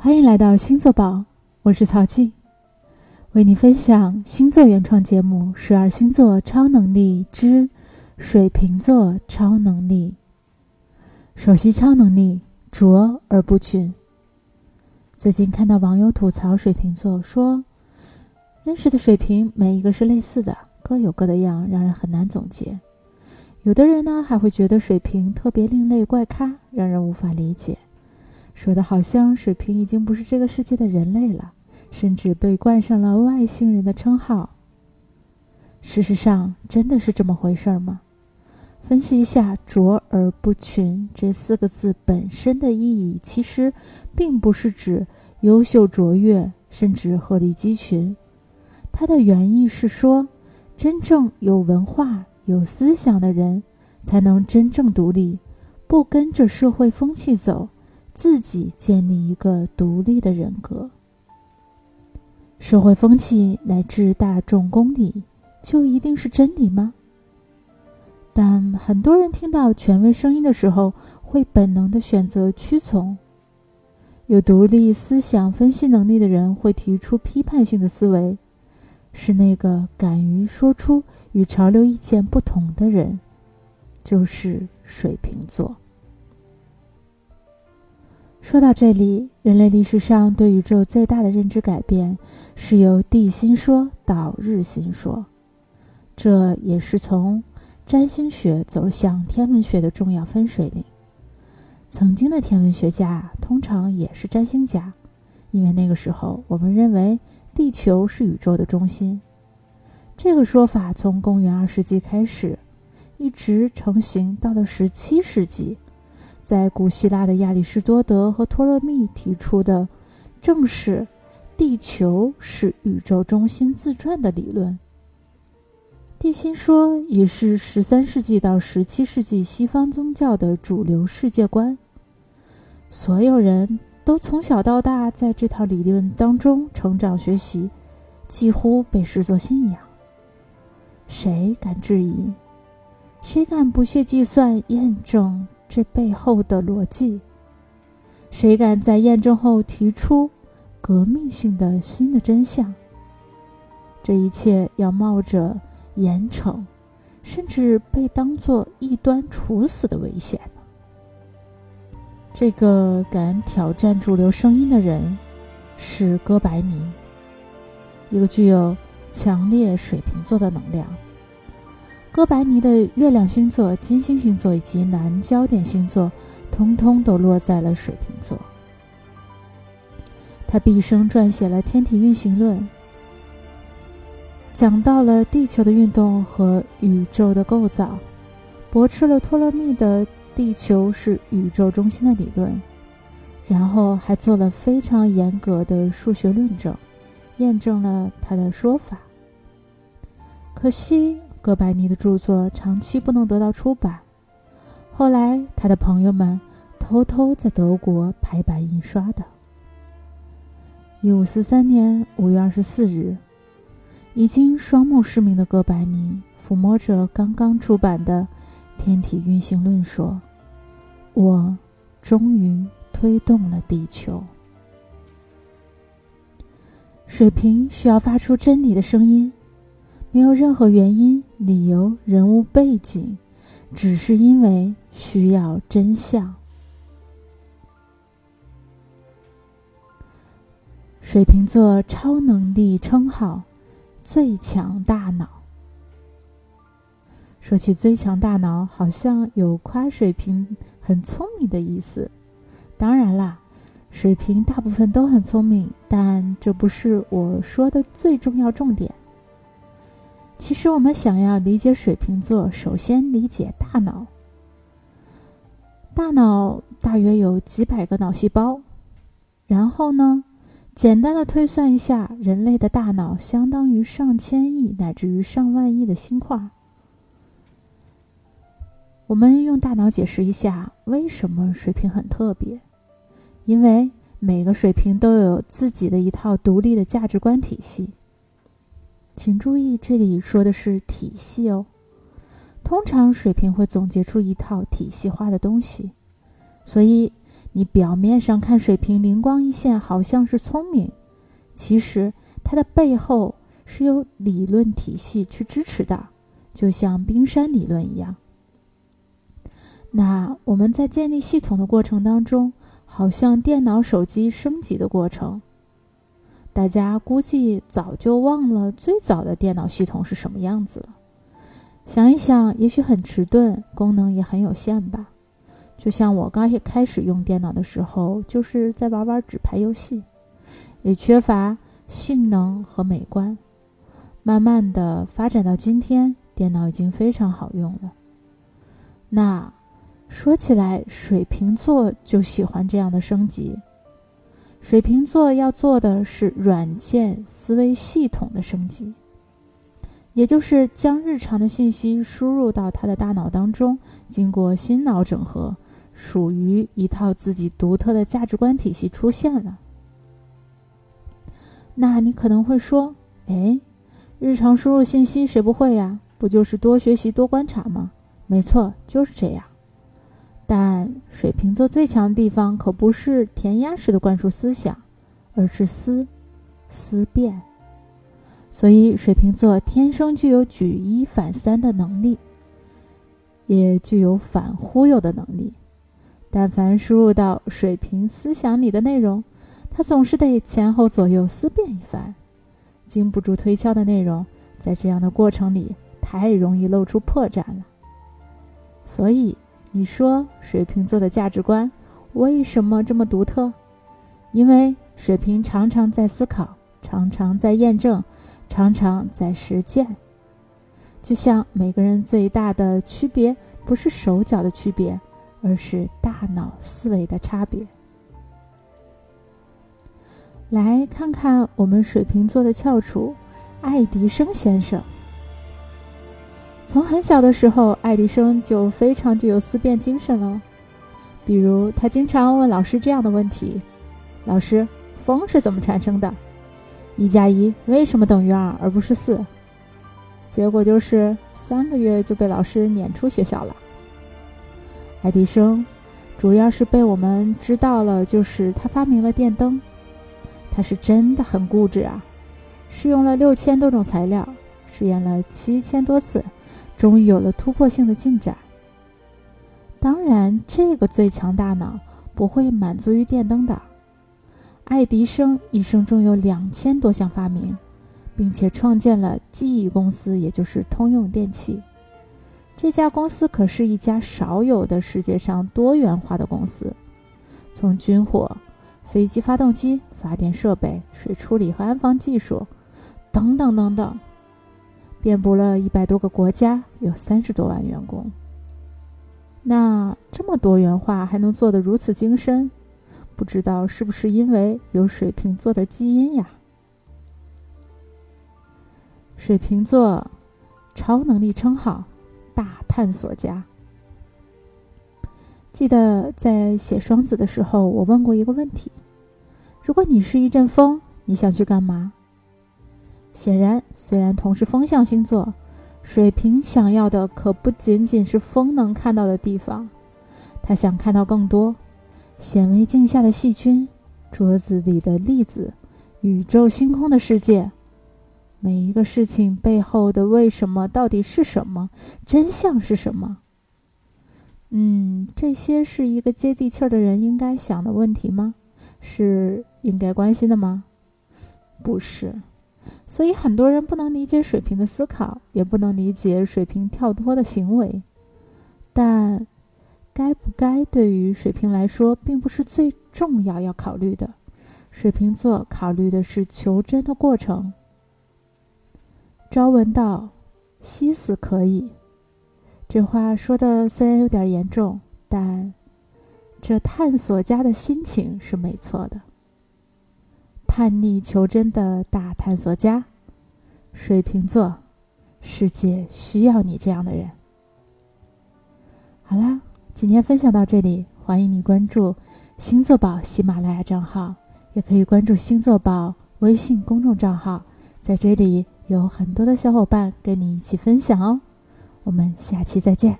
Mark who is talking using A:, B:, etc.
A: 欢迎来到星座宝，我是曹静，为你分享星座原创节目《十二星座超能力之水瓶座超能力》。首席超能力卓而不群。最近看到网友吐槽水瓶座，说认识的水瓶每一个是类似的，各有各的样，让人很难总结。有的人呢还会觉得水瓶特别另类怪咖，让人无法理解。说的好像水瓶已经不是这个世界的人类了，甚至被冠上了外星人的称号。事实上，真的是这么回事儿吗？分析一下“卓而不群”这四个字本身的意义，其实并不是指优秀卓越，甚至鹤立鸡群。它的原意是说，真正有文化、有思想的人，才能真正独立，不跟着社会风气走。自己建立一个独立的人格，社会风气乃至大众公理，就一定是真理吗？但很多人听到权威声音的时候，会本能的选择屈从。有独立思想分析能力的人会提出批判性的思维，是那个敢于说出与潮流意见不同的人，就是水瓶座。说到这里，人类历史上对宇宙最大的认知改变是由地心说到日心说，这也是从占星学走向天文学的重要分水岭。曾经的天文学家通常也是占星家，因为那个时候我们认为地球是宇宙的中心。这个说法从公元二世纪开始，一直成型到了十七世纪。在古希腊的亚里士多德和托勒密提出的，正是地球是宇宙中心自转的理论。地心说也是十三世纪到十七世纪西方宗教的主流世界观。所有人都从小到大在这套理论当中成长学习，几乎被视作信仰。谁敢质疑？谁敢不屑计算验证？这背后的逻辑，谁敢在验证后提出革命性的新的真相？这一切要冒着严惩，甚至被当作异端处死的危险这个敢挑战主流声音的人，是哥白尼，一个具有强烈水瓶座的能量。哥白尼的月亮星座、金星星座以及南焦点星座，通通都落在了水瓶座。他毕生撰写了《天体运行论》，讲到了地球的运动和宇宙的构造，驳斥了托勒密的地球是宇宙中心的理论，然后还做了非常严格的数学论证，验证了他的说法。可惜。哥白尼的著作长期不能得到出版，后来他的朋友们偷偷在德国排版印刷的。一五四三年五月二十四日，已经双目失明的哥白尼抚摸着刚刚出版的《天体运行论》说：“我终于推动了地球。”水瓶需要发出真理的声音。没有任何原因、理由、人物背景，只是因为需要真相。水瓶座超能力称号：最强大脑。说起最强大脑，好像有夸水瓶很聪明的意思。当然啦，水瓶大部分都很聪明，但这不是我说的最重要重点。其实，我们想要理解水瓶座，首先理解大脑。大脑大约有几百个脑细胞，然后呢，简单的推算一下，人类的大脑相当于上千亿乃至于上万亿的星块。我们用大脑解释一下，为什么水瓶很特别？因为每个水瓶都有自己的一套独立的价值观体系。请注意，这里说的是体系哦。通常水平会总结出一套体系化的东西，所以你表面上看水平灵光一现，好像是聪明，其实它的背后是有理论体系去支持的，就像冰山理论一样。那我们在建立系统的过程当中，好像电脑、手机升级的过程，大家估计早就忘了最早的电脑系统是什么样子了。想一想，也许很迟钝，功能也很有限吧。就像我刚一开始用电脑的时候，就是在玩玩纸牌游戏，也缺乏性能和美观。慢慢的发展到今天，电脑已经非常好用了。那说起来，水瓶座就喜欢这样的升级。水瓶座要做的是软件思维系统的升级。也就是将日常的信息输入到他的大脑当中，经过心脑整合，属于一套自己独特的价值观体系出现了。那你可能会说：“哎，日常输入信息谁不会呀？不就是多学习、多观察吗？”没错，就是这样。但水瓶座最强的地方可不是填鸭式的灌输思想，而是思思辨。所以，水瓶座天生具有举一反三的能力，也具有反忽悠的能力。但凡输入到水瓶思想里的内容，他总是得前后左右思辨一番。经不住推敲的内容，在这样的过程里，太容易露出破绽了。所以，你说水瓶座的价值观为什么这么独特？因为水瓶常常在思考，常常在验证。常常在实践，就像每个人最大的区别不是手脚的区别，而是大脑思维的差别。来看看我们水瓶座的翘楚爱迪生先生。从很小的时候，爱迪生就非常具有思辨精神了。比如，他经常问老师这样的问题：“老师，风是怎么产生的？”一加一为什么等于二而不是四？结果就是三个月就被老师撵出学校了。爱迪生主要是被我们知道了，就是他发明了电灯。他是真的很固执啊，试用了六千多种材料，试验了七千多次，终于有了突破性的进展。当然，这个最强大脑不会满足于电灯的。爱迪生一生中有两千多项发明，并且创建了记忆公司，也就是通用电气。这家公司可是一家少有的世界上多元化的公司，从军火、飞机发动机、发电设备、水处理和安防技术等等等等，遍布了一百多个国家，有三十多万员工。那这么多元化，还能做得如此精深？不知道是不是因为有水瓶座的基因呀？水瓶座超能力称号“大探索家”。记得在写双子的时候，我问过一个问题：如果你是一阵风，你想去干嘛？显然，虽然同是风象星座，水瓶想要的可不仅仅是风能看到的地方，他想看到更多。显微镜下的细菌，桌子里的粒子，宇宙星空的世界，每一个事情背后的为什么到底是什么？真相是什么？嗯，这些是一个接地气儿的人应该想的问题吗？是应该关心的吗？不是。所以很多人不能理解水平的思考，也不能理解水平跳脱的行为，但。该不该对于水瓶来说，并不是最重要要考虑的。水瓶座考虑的是求真的过程。朝闻道，夕死可以。这话说的虽然有点严重，但这探索家的心情是没错的。叛逆求真的大探索家，水瓶座，世界需要你这样的人。好啦。今天分享到这里，欢迎你关注星座宝喜马拉雅账号，也可以关注星座宝微信公众账号，在这里有很多的小伙伴跟你一起分享哦。我们下期再见。